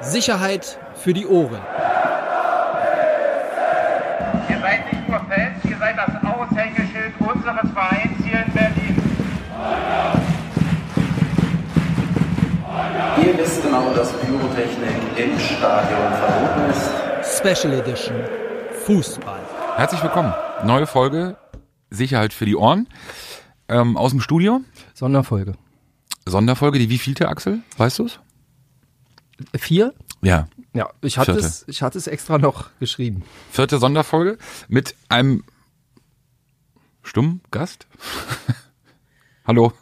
Sicherheit für die Ohren. Ihr seid nicht nur Fans, ihr seid das Aushängeschild unseres Vereins hier in Berlin. Ihr wisst genau, dass Pyrotechnik im Stadion verboten ist. Special Edition. Fußball. Herzlich willkommen. Neue Folge Sicherheit für die Ohren. Ähm, aus dem Studio. Sonderfolge. Sonderfolge, die wievielte, Axel? Weißt du es? Vier? Ja. Ja, ich hatte, Vierte. es, ich hatte es extra noch geschrieben. Vierte Sonderfolge mit einem stummen Gast. Hallo.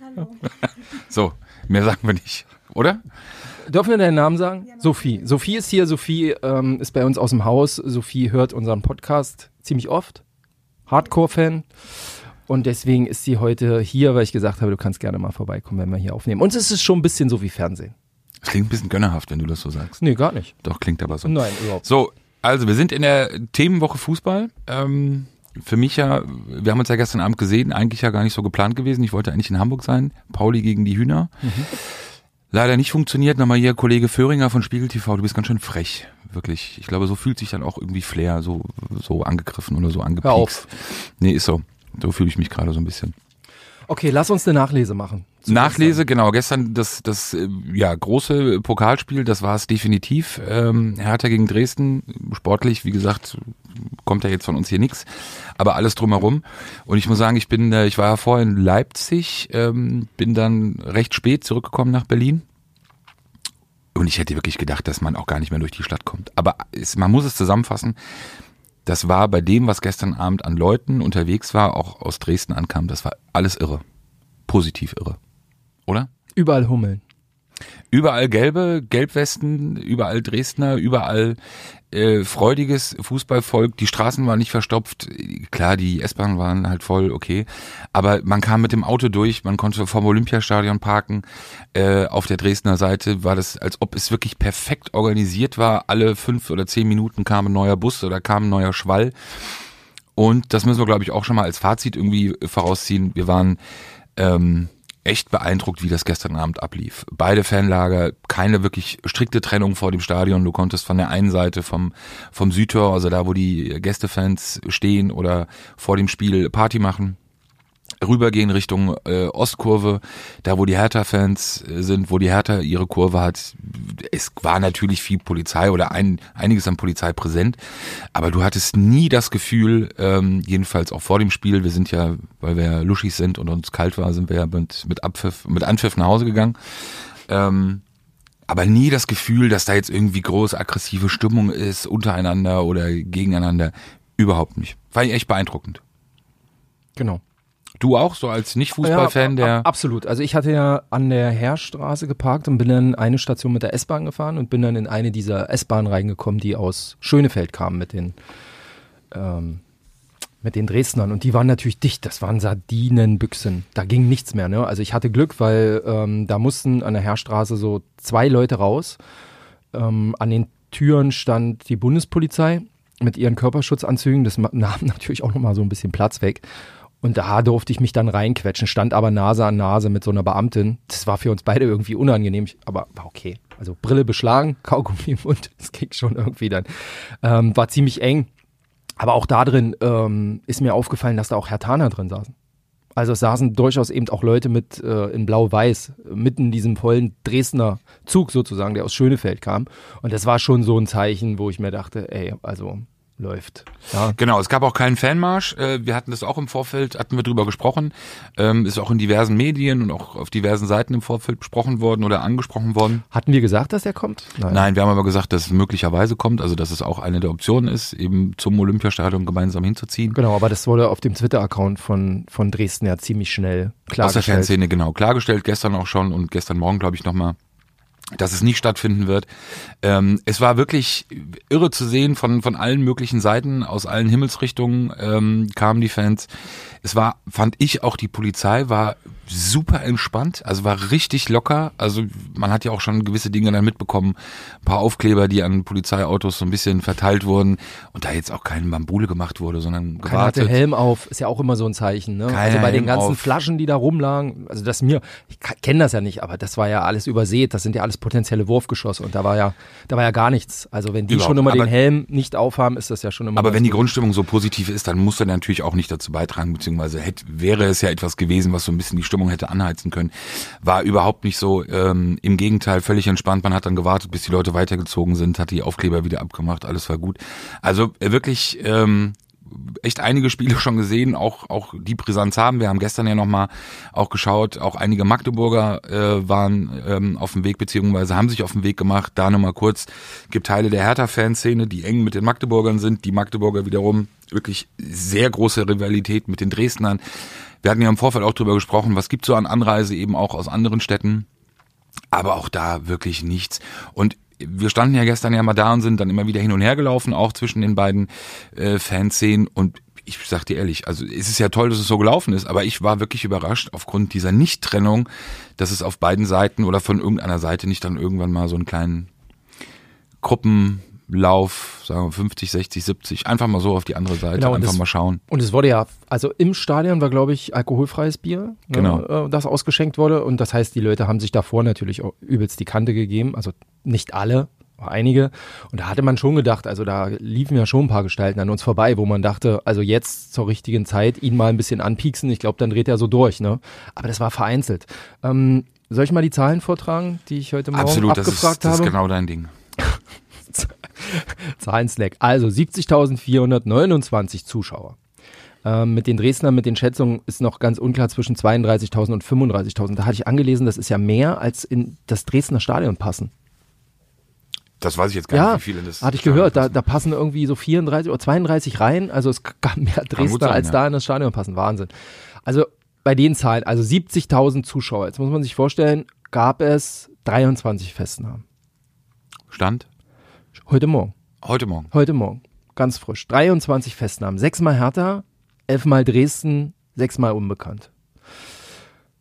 Hallo. So, mehr sagen wir nicht, oder? Dürfen wir deinen Namen sagen? Sophie. Sophie ist hier. Sophie ähm, ist bei uns aus dem Haus. Sophie hört unseren Podcast ziemlich oft. Hardcore-Fan. Und deswegen ist sie heute hier, weil ich gesagt habe, du kannst gerne mal vorbeikommen, wenn wir hier aufnehmen. Und es ist schon ein bisschen so wie Fernsehen. Es klingt ein bisschen gönnerhaft, wenn du das so sagst. Nee, gar nicht. Doch, klingt aber so. Nein, überhaupt. So, also wir sind in der Themenwoche Fußball. Ähm, für mich ja, wir haben uns ja gestern Abend gesehen, eigentlich ja gar nicht so geplant gewesen. Ich wollte eigentlich in Hamburg sein. Pauli gegen die Hühner. Leider nicht funktioniert. Nochmal hier Kollege Föhringer von Spiegel TV, du bist ganz schön frech. Wirklich. Ich glaube, so fühlt sich dann auch irgendwie Flair so, so angegriffen oder so angepiekst. Hör auf. Nee, ist so. So fühle ich mich gerade so ein bisschen. Okay, lass uns eine Nachlese machen. Nachlese, genau. Gestern das, das äh, ja, große Pokalspiel, das war es definitiv. Ähm, Hertha gegen Dresden, sportlich, wie gesagt, kommt ja jetzt von uns hier nichts, aber alles drumherum. Und ich muss sagen, ich bin, äh, ich war ja vorher in Leipzig, ähm, bin dann recht spät zurückgekommen nach Berlin. Und ich hätte wirklich gedacht, dass man auch gar nicht mehr durch die Stadt kommt. Aber es, man muss es zusammenfassen. Das war bei dem, was gestern Abend an Leuten unterwegs war, auch aus Dresden ankam, das war alles irre. Positiv irre. Oder? Überall Hummeln. Überall gelbe, Gelbwesten, überall Dresdner, überall äh, freudiges Fußballvolk. Die Straßen waren nicht verstopft. Klar, die S-Bahnen waren halt voll, okay. Aber man kam mit dem Auto durch, man konnte vom Olympiastadion parken. Äh, auf der Dresdner Seite war das, als ob es wirklich perfekt organisiert war. Alle fünf oder zehn Minuten kam ein neuer Bus oder kam ein neuer Schwall. Und das müssen wir, glaube ich, auch schon mal als Fazit irgendwie vorausziehen. Wir waren ähm, echt beeindruckt, wie das gestern Abend ablief. Beide Fanlager, keine wirklich strikte Trennung vor dem Stadion. Du konntest von der einen Seite vom, vom Südtor, also da, wo die Gästefans stehen oder vor dem Spiel Party machen, rübergehen Richtung äh, Ostkurve, da wo die Hertha-Fans äh, sind, wo die Hertha ihre Kurve hat. Es war natürlich viel Polizei oder ein, einiges an Polizei präsent, aber du hattest nie das Gefühl, ähm, jedenfalls auch vor dem Spiel, wir sind ja, weil wir ja luschig sind und uns kalt war, sind wir ja mit, mit Abpfiff, mit Anpfiff nach Hause gegangen. Ähm, aber nie das Gefühl, dass da jetzt irgendwie groß aggressive Stimmung ist, untereinander oder gegeneinander. Überhaupt nicht. War echt beeindruckend. Genau. Du auch, so als Nicht-Fußballfan, Ja, der. Absolut. Also ich hatte ja an der Heerstraße geparkt und bin dann eine Station mit der S-Bahn gefahren und bin dann in eine dieser S-Bahnen reingekommen, die aus Schönefeld kamen mit den, ähm, mit den Dresdnern. Und die waren natürlich dicht. Das waren Sardinenbüchsen. Da ging nichts mehr. Ne? Also ich hatte Glück, weil ähm, da mussten an der Heerstraße so zwei Leute raus. Ähm, an den Türen stand die Bundespolizei mit ihren Körperschutzanzügen. Das nahm natürlich auch nochmal so ein bisschen Platz weg. Und da durfte ich mich dann reinquetschen, stand aber Nase an Nase mit so einer Beamtin. Das war für uns beide irgendwie unangenehm, aber war okay. Also Brille beschlagen, Kaugummi im Mund, das ging schon irgendwie dann. Ähm, war ziemlich eng. Aber auch da drin ähm, ist mir aufgefallen, dass da auch Hertaner drin saßen. Also es saßen durchaus eben auch Leute mit äh, in Blau-Weiß, mitten in diesem vollen Dresdner Zug sozusagen, der aus Schönefeld kam. Und das war schon so ein Zeichen, wo ich mir dachte, ey, also läuft. Ja, Genau, es gab auch keinen Fanmarsch. Äh, Wir hatten das auch im Vorfeld, hatten wir drüber gesprochen. Ähm, Ist auch in diversen Medien und auch auf diversen Seiten im Vorfeld besprochen worden oder angesprochen worden. Hatten wir gesagt, dass er kommt? Nein, wir haben aber gesagt, dass es möglicherweise kommt, also dass es auch eine der Optionen ist, eben zum Olympiastadion gemeinsam hinzuziehen. Genau, aber das wurde auf dem Twitter-Account von, von Dresden ja ziemlich schnell Aus der klargestellt. Fanszene, genau. Klargestellt, gestern auch schon und gestern Morgen, glaube ich, nochmal, dass es nicht stattfinden wird. Ähm, es war wirklich irre zu sehen von, von allen möglichen Seiten, aus allen Himmelsrichtungen ähm, kamen die Fans. Es war, fand ich, auch die Polizei war super entspannt, also war richtig locker. Also man hat ja auch schon gewisse Dinge dann mitbekommen, ein paar Aufkleber, die an Polizeiautos so ein bisschen verteilt wurden und da jetzt auch kein Bambule gemacht wurde, sondern Keiner hatte gewartet. Helm auf, ist ja auch immer so ein Zeichen. Ne? Keiner Also bei den ganzen. Flaschen, die da rumlagen, also das mir, ich kenne das ja nicht, aber das war ja alles übersät, das sind ja alles das potenzielle Wurfgeschoss. Und da war ja, da war ja gar nichts. Also wenn die Überhaupt. schon immer Aber- den Helm nicht aufhaben, ist das ja schon immer. Aber wenn die gut. Grundstimmung so positiv ist, dann muss er natürlich auch nicht dazu beitragen, beziehungsweise hätte, wäre es ja etwas gewesen, was so ein bisschen die Stimmung hätte anheizen können. War überhaupt nicht so. Ähm, Im Gegenteil, völlig entspannt. Man hat dann gewartet, bis die Leute weitergezogen sind, hat die Aufkleber wieder abgemacht, alles war gut. Also äh, wirklich ähm, echt einige Spiele schon gesehen, auch auch die Brisanz haben. Wir haben gestern ja noch mal auch geschaut, auch einige Magdeburger äh, waren ähm, auf dem Weg beziehungsweise haben sich auf den Weg gemacht. Da nochmal kurz gibt Teile der Hertha-Fanszene, die eng mit den Magdeburgern sind. Die Magdeburger wiederum wirklich sehr große Rivalität mit den Dresdnern. Wir hatten ja im Vorfeld auch drüber gesprochen, was gibt so an Anreise eben auch aus anderen Städten aber auch da wirklich nichts. Und wir standen ja gestern ja mal da und sind dann immer wieder hin und her gelaufen, auch zwischen den beiden äh, Fanszenen. Und ich sag dir ehrlich, also es ist ja toll, dass es so gelaufen ist, aber ich war wirklich überrascht aufgrund dieser Nicht-Trennung, dass es auf beiden Seiten oder von irgendeiner Seite nicht dann irgendwann mal so einen kleinen Gruppenlauf, sagen wir 50, 60, 70, einfach mal so auf die andere Seite, Genau, einfach das- mal schauen. Und es wurde ja, also im Stadion war, glaube ich, alkoholfreies Bier, Genau. ne, das ausgeschenkt wurde. Und das heißt, die Leute haben sich davor natürlich auch übelst die Kante gegeben. Also nicht alle, aber einige. Und da hatte man schon gedacht, also da liefen ja schon ein paar Gestalten an uns vorbei, wo man dachte, also jetzt zur richtigen Zeit ihn mal ein bisschen anpieksen. Ich glaube, dann dreht er so durch. Ne? Aber das war vereinzelt. Ähm, soll ich mal die Zahlen vortragen, die ich heute Morgen Absolut, das ist, abgefragt das ist habe? genau- genau dein Ding. Zahlen-Slack. Also 70.429 Zuschauer. Ähm, mit den Dresdner, mit den Schätzungen ist noch ganz unklar zwischen 32.000 und 35.000. Da hatte ich angelesen, das ist ja mehr als in das Dresdner Stadion passen. Das weiß ich jetzt gar Ja, nicht, wie viele das hatte ich gehört. Da, passen. da passen irgendwie so 34 oder 32 rein. Also es gab mehr Dresdner, sein, als ja. da in das Stadion passen. Wahnsinn. Also bei den Zahlen, also 70.000 Zuschauer. Jetzt muss man sich vorstellen, gab es 23 Festnahmen. Stand? Heute Morgen. Heute Morgen. Heute Morgen. Ganz frisch. 23 Festnahmen. Sechsmal Hertha, elfmal Dresden, sechsmal unbekannt.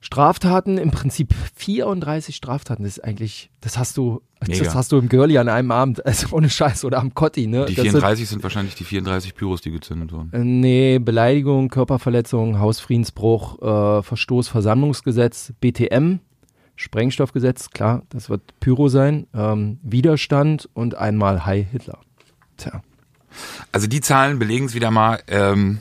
Straftaten, im Prinzip 34 Straftaten. Das ist eigentlich, das hast du, Mega. das hast du im Girlie an einem Abend, also ohne Scheiß oder am Kotti, ne? Die Das sind- 34 sind wahrscheinlich die 34 Pyros, die gezündet wurden. Äh, Nee, Beleidigung, Körperverletzung, Hausfriedensbruch, äh, Verstoß, Versammlungsgesetz, BTM, Sprengstoffgesetz, klar, das wird Pyro sein, ähm, Widerstand und einmal Hi Hitler. Tja. Also die Zahlen belegen es wieder mal. Ähm,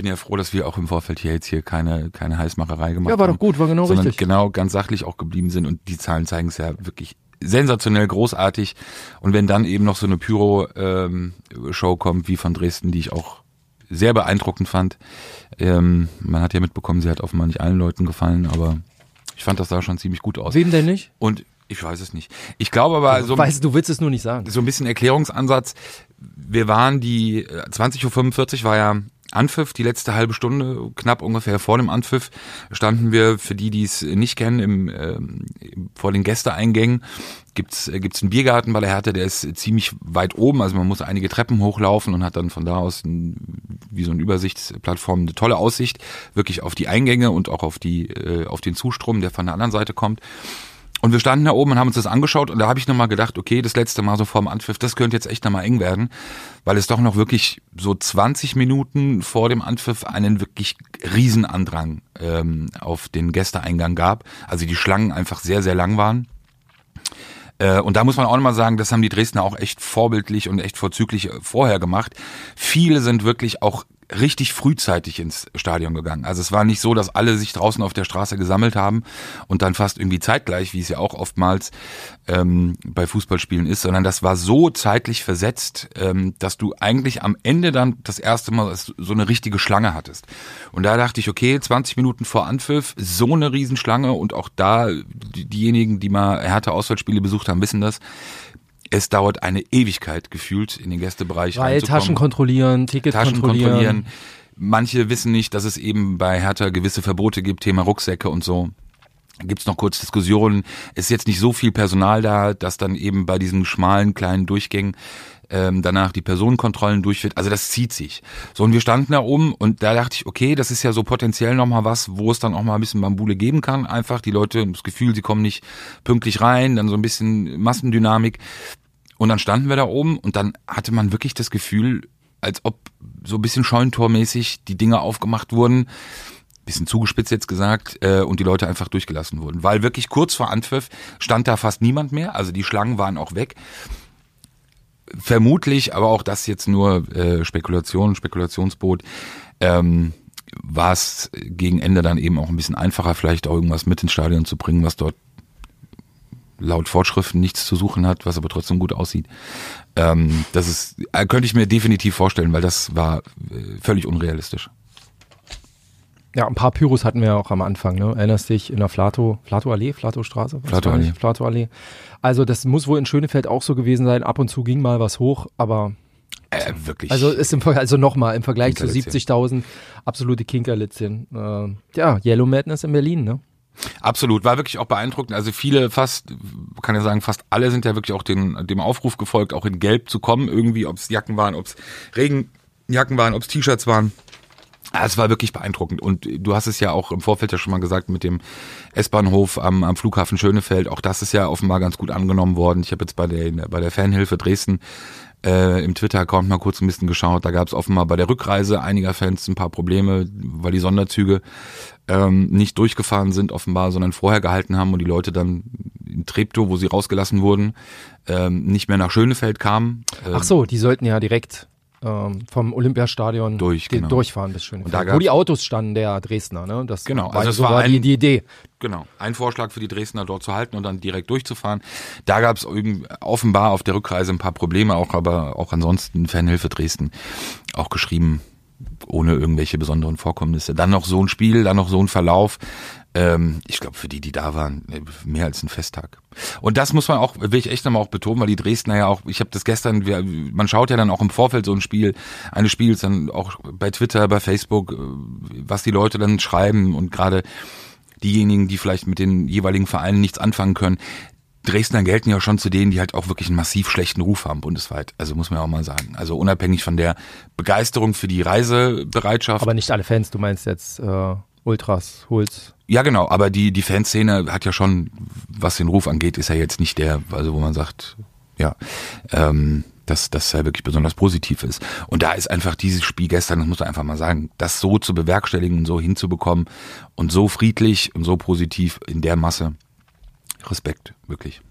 bin ja froh, dass wir auch im Vorfeld hier jetzt hier keine, keine Heißmacherei gemacht Ja, war haben. doch gut, war genau sondern richtig. genau ganz sachlich auch geblieben sind und die Zahlen zeigen es ja wirklich sensationell großartig. Und wenn dann eben noch so eine Pyro-Show kommt wie von Dresden, die ich auch sehr beeindruckend fand. Ähm, man hat ja mitbekommen, sie hat offenbar nicht allen Leuten gefallen, aber ich fand das sah schon ziemlich gut aus. Wem denn nicht? Und ich weiß es nicht. Ich glaube aber so weißt du, du willst es nur nicht sagen. so ein bisschen Erklärungsansatz. Wir waren die äh, 20.45 Uhr war ja Anpfiff, die letzte halbe Stunde, knapp ungefähr vor dem Anpfiff, standen wir, für die, die es nicht kennen, im, ähm, vor den Gästeeingängen. Gibt's äh, gibt's einen Biergarten bei der Härte, der ist ziemlich weit oben, also man muss einige Treppen hochlaufen und hat dann von da aus ein, wie so eine Übersichtsplattform eine tolle Aussicht, wirklich auf die Eingänge und auch auf die äh, auf den Zustrom, der von der anderen Seite kommt. Und wir standen da oben und haben uns das angeschaut und da habe ich nochmal gedacht, okay, das letzte Mal so vorm Anpfiff, das könnte jetzt echt nochmal eng werden, weil es doch noch wirklich so 20 Minuten vor dem Anpfiff einen wirklich Riesenandrang ähm, auf den Gästeeingang gab. Also die Schlangen einfach sehr, sehr lang waren. Äh, Und da muss man auch nochmal sagen, das haben die Dresdner auch echt vorbildlich und echt vorzüglich äh, vorher gemacht. Viele sind wirklich auch richtig frühzeitig ins Stadion gegangen. Also es war nicht so, dass alle sich draußen auf der Straße gesammelt haben und dann fast irgendwie zeitgleich, wie es ja auch oftmals ähm, bei Fußballspielen ist, sondern das war so zeitlich versetzt, ähm, dass du eigentlich am Ende dann das erste Mal so eine richtige Schlange hattest. Und da dachte ich, okay, 20 Minuten vor Anpfiff, so eine Riesenschlange und auch da, die, diejenigen, die mal härte Auswärtsspiele besucht haben, wissen das, es dauert eine Ewigkeit gefühlt in den Gästebereich Weil. Taschen kontrollieren, Ticket Taschen kontrollieren. kontrollieren. Manche wissen nicht, dass es eben bei Hertha gewisse Verbote gibt, Thema Rucksäcke und so. Gibt's noch kurz Diskussionen. Es ist jetzt nicht so viel Personal da, dass dann eben bei diesen schmalen kleinen Durchgängen ähm, danach die Personenkontrollen durchführt. Also das zieht sich. So, und wir standen da oben und da dachte ich, okay, das ist ja so potenziell nochmal was, wo es dann auch mal ein bisschen Bambule geben kann. Einfach die Leute haben das Gefühl, sie kommen nicht pünktlich rein, dann so ein bisschen Massendynamik. Und dann standen wir da oben und dann hatte man wirklich das Gefühl, als ob so ein bisschen scheuntormäßig die Dinge aufgemacht wurden. bisschen zugespitzt jetzt gesagt, äh, und die Leute einfach durchgelassen wurden. Weil wirklich kurz vor Anpfiff stand da fast niemand mehr, also die Schlangen waren auch weg. Vermutlich, aber auch das jetzt nur äh, Spekulation, Spekulationsboot, ähm, war es gegen Ende dann eben auch ein bisschen einfacher, vielleicht auch irgendwas mit ins Stadion zu bringen, was dort laut Vorschriften nichts zu suchen hat, was aber trotzdem gut aussieht. Ähm, das ist, äh, könnte ich mir definitiv vorstellen, weil das war äh, völlig unrealistisch. Ja, ein paar Pyros hatten wir auch am Anfang, ne? Erinnerst dich in der Flato, Flato Allee, Flato Straße? Flato. Allee. Flato Allee. Also das muss wohl in Schönefeld auch so gewesen sein. Ab und zu ging mal was hoch, aber Äh, wirklich. also ist im also nochmal im Vergleich zu Kinkerlitzchen. 70.000 absolute Kinkerlitzchen. Äh, ja, Yellow Madness in Berlin, ne? Absolut, war wirklich auch beeindruckend. Also viele, fast, kann ja sagen, fast alle sind ja wirklich auch den, dem Aufruf gefolgt, auch in Gelb zu kommen, irgendwie, ob es Jacken waren, ob es Regenjacken waren, ob es T-Shirts waren. Ah, Es war wirklich beeindruckend und du hast es ja auch im Vorfeld ja schon mal gesagt mit dem S-Bahnhof am, am Flughafen Schönefeld. Auch das ist ja offenbar ganz gut angenommen worden. Ich habe jetzt bei der bei der Fanhilfe Dresden äh, im Twitter-Account mal kurz ein bisschen geschaut. Da gab es offenbar bei der Rückreise einiger Fans ein paar Probleme, weil die Sonderzüge ähm, nicht durchgefahren sind offenbar, sondern vorher gehalten haben und die Leute dann in Treptow, wo sie rausgelassen wurden, ähm, nicht mehr nach Schönefeld kamen. Ähm, Ach so, die sollten ja direkt ähm, vom Olympiastadion Durch, genau. durchfahren bis Schönefeld. Wo die Autos standen, der Dresdner, ne? Das Genau, war, also es so war ein- die Idee. Genau, ein Vorschlag für die Dresdner dort zu halten und dann direkt durchzufahren. Da gab es offenbar auf der Rückreise ein paar Probleme, auch aber auch ansonsten Fanhilfe Dresden auch geschrieben, ohne irgendwelche besonderen Vorkommnisse. Dann noch so ein Spiel, dann noch so ein Verlauf. Ähm, ich glaube, für die, die da waren, äh, mehr als ein Festtag. Und das muss man auch, will ich echt nochmal auch betonen, weil die Dresdner ja auch, ich habe das gestern, wir, man schaut ja dann auch im Vorfeld so ein Spiel, eines Spiels dann auch bei Twitter, bei Facebook, äh, was die Leute dann schreiben und gerade diejenigen, die vielleicht mit den jeweiligen Vereinen nichts anfangen können. Dresdner gelten ja schon zu denen, die halt auch wirklich einen massiv schlechten Ruf haben bundesweit. Also muss man ja auch mal sagen. Also unabhängig von der Begeisterung für die Reisebereitschaft. Aber nicht alle Fans, du meinst jetzt äh, Ultras, Holz. ja, genau. Aber die, die Fanszene hat ja schon, was den Ruf angeht, ist ja jetzt nicht der, also wo man sagt, ja, ähm, dass das ja wirklich besonders positiv ist. Und da ist einfach dieses Spiel gestern, das muss man einfach mal sagen, das so zu bewerkstelligen und so hinzubekommen und so friedlich und so positiv in der Masse. Respekt, wirklich.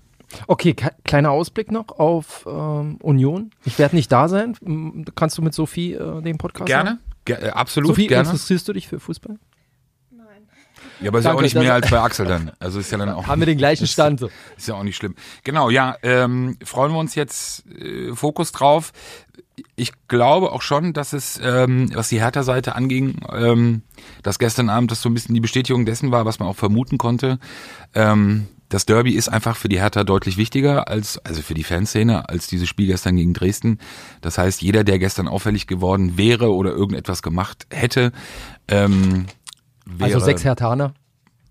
Okay, kleiner Ausblick noch auf ähm, Union. Ich werde nicht da sein. Kannst du mit Sophie äh, den Podcast Gerne, machen? Ger äh, absolut Sophie, gerne. interessierst du dich für Fußball? Ja, aber ist ja auch nicht mehr als bei Axel dann. Also ist ja dann auch Haben wir den gleichen ist- Stand. Ist ja auch nicht schlimm. Genau, ja, ähm, freuen wir uns jetzt äh, Fokus drauf. Ich glaube auch schon, dass es, ähm, was die Hertha-Seite anging, ähm, dass gestern Abend das so ein bisschen die Bestätigung dessen war, was man auch vermuten konnte. Ähm, das Derby ist einfach für die Hertha deutlich wichtiger als, also für die Fanszene, als dieses Spiel gestern gegen Dresden. Das heißt, jeder, der gestern auffällig geworden wäre oder irgendetwas gemacht hätte, ähm, wäre Also sechs Hertaner,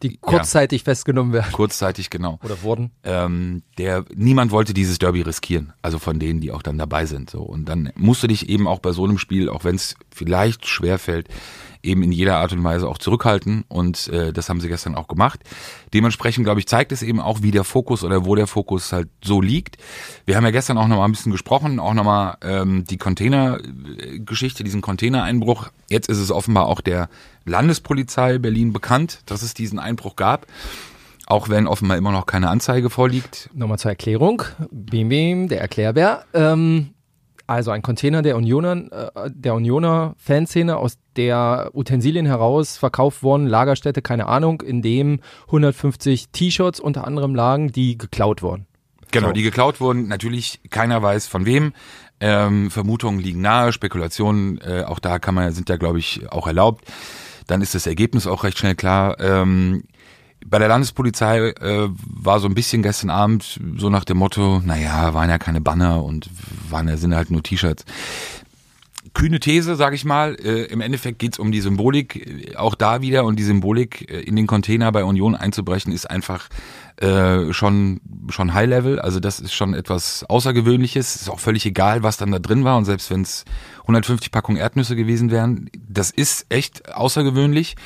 die kurzzeitig festgenommen werden kurzzeitig genau oder wurden. ähm, der niemand wollte dieses Derby riskieren, also von denen, die auch dann dabei sind. So und dann musst du dich eben auch bei so einem Spiel, auch wenn es vielleicht schwer fällt, eben in jeder Art und Weise auch zurückhalten und äh, das haben sie gestern auch gemacht. Dementsprechend glaube ich zeigt es eben auch, wie der Fokus oder wo der Fokus halt so liegt. Wir haben ja gestern auch noch mal ein bisschen gesprochen, auch noch mal ähm, die Container-Geschichte, diesen Containereinbruch. Jetzt ist es offenbar auch der Landespolizei Berlin bekannt, dass es diesen Einbruch gab. Auch wenn offenbar immer noch keine Anzeige vorliegt. Nochmal zur Erklärung. Bim, bim, der Erklärbär. Ähm, also ein Container der Unioner, äh, der Unioner Fanszene, aus der Utensilien heraus verkauft wurden, Lagerstätte, keine Ahnung, in dem 150 T-Shirts unter anderem lagen, die geklaut wurden. Genau, So. die geklaut wurden. Natürlich keiner weiß von wem. Ähm, Vermutungen liegen nahe, Spekulationen, äh, auch da kann man, sind ja, glaube ich, auch erlaubt. Dann ist das Ergebnis auch recht schnell klar. Ähm, bei der Landespolizei äh, war so ein bisschen gestern Abend so nach dem Motto, naja, waren ja keine Banner und waren ja sind halt nur T-Shirts. Kühne These, sage ich mal. Äh, Im Endeffekt geht's um die Symbolik, äh, auch da wieder. Und die Symbolik äh, in den Container bei Union einzubrechen, ist einfach äh, schon schon High Level. Also das ist schon etwas Außergewöhnliches. Ist auch völlig egal, was dann da drin war. Und selbst wenn es 150 Packungen Erdnüsse gewesen wären, das ist echt außergewöhnlich.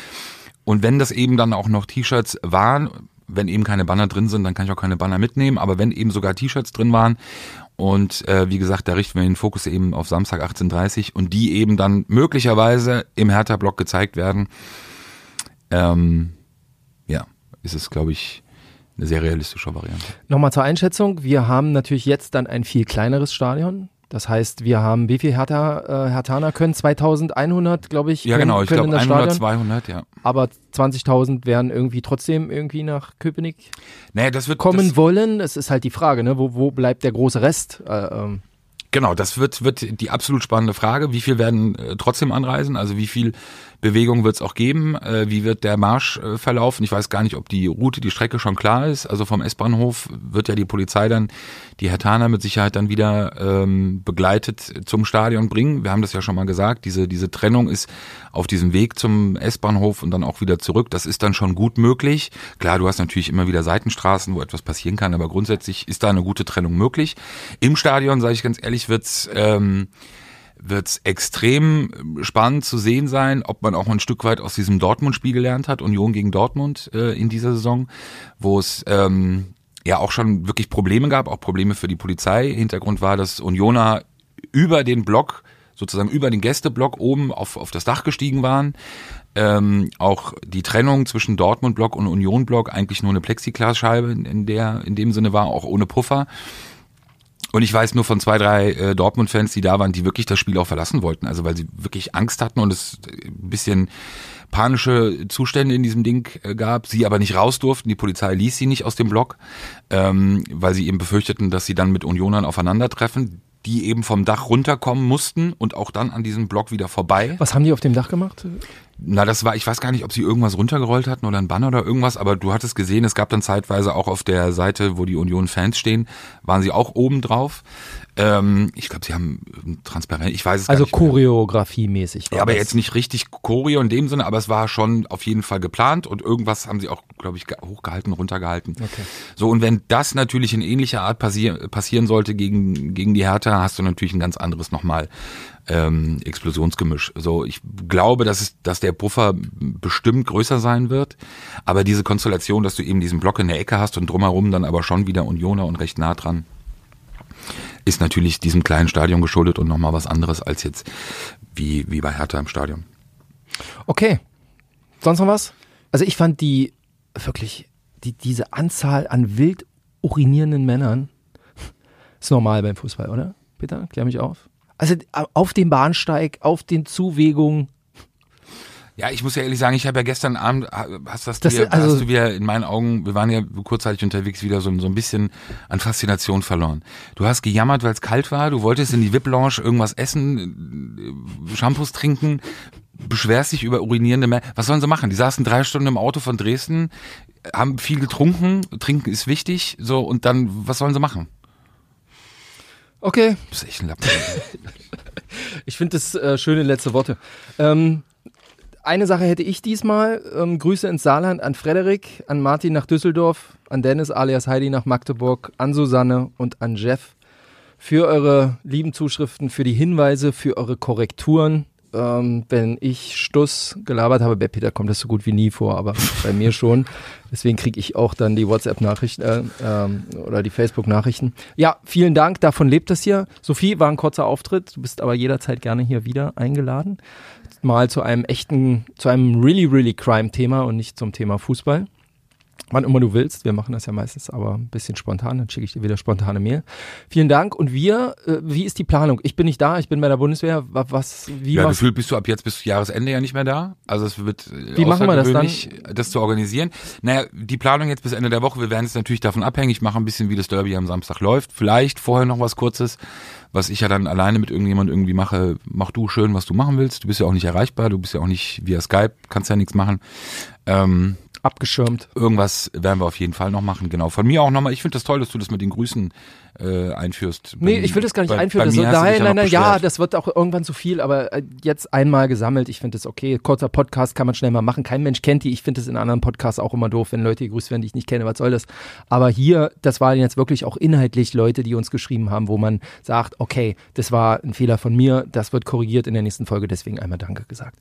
Und wenn das eben dann auch noch T-Shirts waren, wenn eben keine Banner drin sind, dann kann ich auch keine Banner mitnehmen. Aber wenn eben sogar T-Shirts drin waren und äh, wie gesagt, da richten wir den Fokus eben auf Samstag 18.30 und die eben dann möglicherweise im Hertha-Block gezeigt werden, ähm, ja, ist es, glaube ich, eine sehr realistische Variante. Nochmal zur Einschätzung. Wir haben natürlich jetzt dann ein viel kleineres Stadion. Das heißt, wir haben, wie viel Hertha, äh, Hertaner können? 2100, glaube ich. Ja, können, genau, ich glaube das 100, Stadion. 200, ja. Aber 20.000 werden irgendwie trotzdem irgendwie nach Köpenick Naja, das wird kommen das, wollen. Es ist halt die Frage, ne? wo, wo bleibt der große Rest? Äh, ähm, Genau, das wird, wird die absolut spannende Frage. Wie viel werden äh, trotzdem anreisen? Also wie viel Bewegung wird es auch geben? Äh, wie wird der Marsch äh, verlaufen? Ich weiß gar nicht, ob die Route, die Strecke schon klar ist. Also vom S-Bahnhof wird ja die Polizei dann die Hertaner mit Sicherheit dann wieder ähm, begleitet zum Stadion bringen. Wir haben das ja schon mal gesagt. Diese, diese Trennung ist auf diesem Weg zum S-Bahnhof und dann auch wieder zurück. Das ist dann schon gut möglich. Klar, du hast natürlich immer wieder Seitenstraßen, wo etwas passieren kann, aber grundsätzlich ist da eine gute Trennung möglich. Im Stadion, sage ich ganz ehrlich, wird's ähm, wird's extrem spannend zu sehen sein, ob man auch ein Stück weit aus diesem Dortmund-Spiel gelernt hat, Union gegen Dortmund äh, in dieser Saison, wo es ähm, ja auch schon wirklich Probleme gab, auch Probleme für die Polizei. Hintergrund war, dass Unioner über den Block, sozusagen über den Gästeblock oben auf, auf das Dach gestiegen waren. Ähm, auch die Trennung zwischen Dortmund-Block und Union-Block eigentlich nur eine Plexiglasscheibe in der in dem Sinne war, auch ohne Puffer. Und ich weiß nur von zwei, drei äh, Dortmund-Fans, die da waren, die wirklich das Spiel auch verlassen wollten. Also weil sie wirklich Angst hatten und es ein bisschen panische Zustände in diesem Ding äh, gab, sie aber nicht raus durften. Die Polizei ließ sie nicht aus dem Block, ähm, weil sie eben befürchteten, dass sie dann mit Unionern aufeinandertreffen, die eben vom Dach runterkommen mussten und auch dann an diesem Block wieder vorbei. was haben die auf dem Dach gemacht? Na, das war, ich weiß gar nicht, ob sie irgendwas runtergerollt hatten oder ein Banner oder irgendwas, aber du hattest gesehen, es gab dann zeitweise auch auf der Seite, wo die Union-Fans stehen, waren sie auch oben drauf. Ähm, ich glaube, sie haben ähm, transparent, ich weiß es Also gar nicht. mehr. choreografiemäßig. Ja, aber das. jetzt nicht richtig Choreo in dem Sinne, aber es war schon auf jeden Fall geplant und irgendwas haben sie auch, glaube ich, ge- hochgehalten, runtergehalten. Okay. So, und wenn das natürlich in ähnlicher Art passier passieren sollte gegen, gegen die Hertha, hast du natürlich ein ganz anderes nochmal ähm, Explosionsgemisch. So, ich glaube, dass, es, dass der Puffer bestimmt größer sein wird, aber diese Konstellation, dass du eben diesen Block in der Ecke hast und drumherum dann aber schon wieder Unioner und recht nah dran, ist natürlich diesem kleinen Stadion geschuldet und nochmal was anderes als jetzt wie, wie bei Hertha im Stadion. Okay. Sonst noch was? Also ich fand die wirklich, die, diese Anzahl an wild urinierenden Männern ist normal beim Fußball, oder? Peter, klär mich auf. Also auf dem Bahnsteig, auf den Zuwegungen. Ja, ich muss ja ehrlich sagen, ich habe ja gestern Abend, hast, das Das- dir, also- hast du wieder in meinen Augen, wir waren ja kurzzeitig unterwegs, wieder so, so ein bisschen an Faszination verloren. Du hast gejammert, weil es kalt war, du wolltest in die VIP-Lounge irgendwas essen, äh, Shampoos trinken, beschwerst dich über urinierende Männer. Was sollen sie machen? Die saßen drei Stunden im Auto von Dresden, haben viel getrunken, trinken ist wichtig, so, und dann, was sollen sie machen? Okay. Du bist echt ein Lappen. Ich finde das äh, schöne letzte Worte. Ähm, eine Sache hätte ich diesmal. Ähm, Grüße ins Saarland an Frederik, an Martin nach Düsseldorf, an Dennis alias Heidi nach Magdeburg, an Susanne und an Jeff für eure lieben Zuschriften, für die Hinweise, für eure Korrekturen. Ähm, wenn ich Stuss gelabert habe, bei Peter kommt das so gut wie nie vor, aber bei mir schon. Deswegen kriege ich auch dann die WhatsApp-Nachrichten äh, ähm, oder die Facebook-Nachrichten. Ja, vielen Dank, davon lebt das hier. Sophie, war ein kurzer Auftritt, du bist aber jederzeit gerne hier wieder eingeladen. Mal zu einem echten, zu einem really, really Crime-Thema und nicht zum Thema Fußball. Wann immer du willst. Wir machen das ja meistens aber ein bisschen spontan. Dann schicke ich dir wieder spontane Mail. Vielen Dank. Und wir, äh, wie ist die Planung? Ich bin nicht da, ich bin bei der Bundeswehr. Wa- Was, wie Ja, gefühlt bist du ab jetzt bis Jahresende ja nicht mehr da. Also es wird äh, Wie machen wir das dann? das zu organisieren. Naja, die Planung jetzt bis Ende der Woche, wir werden es natürlich davon abhängig machen, ein bisschen wie das Derby am Samstag läuft. Vielleicht vorher noch was Kurzes, was ich ja dann alleine mit irgendjemand irgendwie mache. Mach du schön, was du machen willst. Du bist ja auch nicht erreichbar, du bist ja auch nicht via Skype, kannst ja nichts machen. Ähm, abgeschirmt? irgendwas werden wir auf jeden Fall noch machen. Genau. Von mir auch nochmal. Ich finde das toll, dass du das mit den Grüßen äh, einführst. Nee, Bei- ich will das gar nicht bei- einführen. Bei so, nein, nein, nein, ja, das wird auch irgendwann zu viel, aber äh, jetzt einmal gesammelt. Ich finde das okay. Kurzer Podcast kann man schnell mal machen. Kein Mensch kennt die. Ich finde es in anderen Podcasts auch immer doof, wenn Leute gegrüßt werden, die ich nicht kenne. Was soll das? Aber hier, das waren jetzt wirklich auch inhaltlich Leute, die uns geschrieben haben, wo man sagt, okay, das war ein Fehler von mir. Das wird korrigiert in der nächsten Folge. Deswegen einmal Danke gesagt.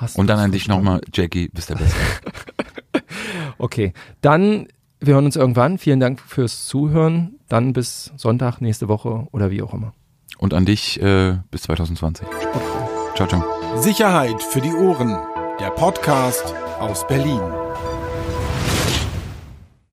Hast Und dann an dich nochmal, Jackie, bist der Beste. Okay, dann, wir hören uns irgendwann. Vielen Dank fürs Zuhören. Dann bis Sonntag, nächste Woche oder wie auch immer. Und an dich äh, bis 2020. Ciao, ciao. Sicherheit für die Ohren. Der Podcast aus Berlin.